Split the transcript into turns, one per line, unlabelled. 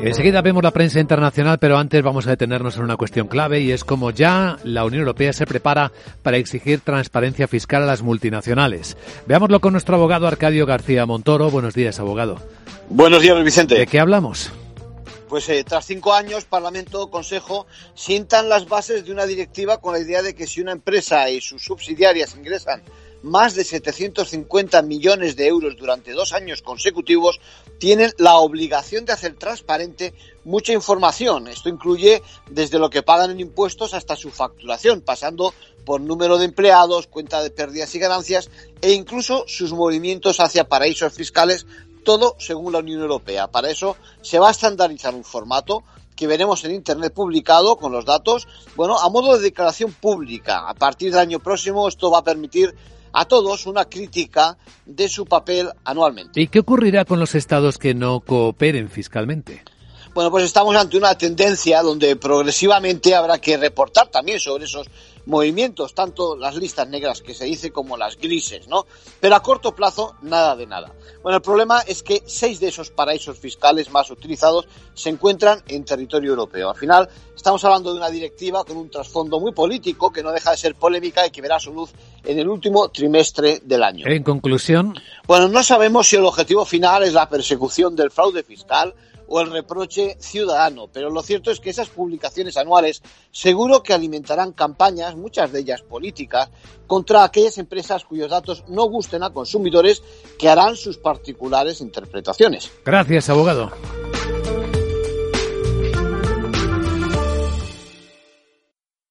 Enseguida vemos la prensa internacional, pero antes vamos a detenernos en una cuestión clave y es cómo ya la Unión Europea se prepara para exigir transparencia fiscal a las multinacionales. Veámoslo con nuestro abogado Arcadio García Montoro. Buenos días, abogado.
Buenos días, Vicente.
¿De qué hablamos?
Pues eh, tras cinco años, Parlamento, Consejo sientan las bases de una directiva con la idea de que si una empresa y sus subsidiarias ingresan más de 750 millones de euros durante dos años consecutivos, tienen la obligación de hacer transparente mucha información. Esto incluye desde lo que pagan en impuestos hasta su facturación, pasando por número de empleados, cuenta de pérdidas y ganancias e incluso sus movimientos hacia paraísos fiscales, todo según la Unión Europea. Para eso se va a estandarizar un formato que veremos en Internet publicado con los datos, bueno, a modo de declaración pública. A partir del año próximo esto va a permitir a todos una crítica de su papel anualmente.
¿Y qué ocurrirá con los estados que no cooperen fiscalmente?
Bueno, pues estamos ante una tendencia donde progresivamente habrá que reportar también sobre esos movimientos, tanto las listas negras que se dice como las grises, ¿no? Pero a corto plazo, nada de nada. Bueno, el problema es que seis de esos paraísos fiscales más utilizados se encuentran en territorio europeo. Al final, estamos hablando de una directiva con un trasfondo muy político que no deja de ser polémica y que verá su luz en el último trimestre del año.
En conclusión.
Bueno, no sabemos si el objetivo final es la persecución del fraude fiscal o el reproche ciudadano. Pero lo cierto es que esas publicaciones anuales seguro que alimentarán campañas, muchas de ellas políticas, contra aquellas empresas cuyos datos no gusten a consumidores que harán sus particulares interpretaciones.
Gracias, abogado.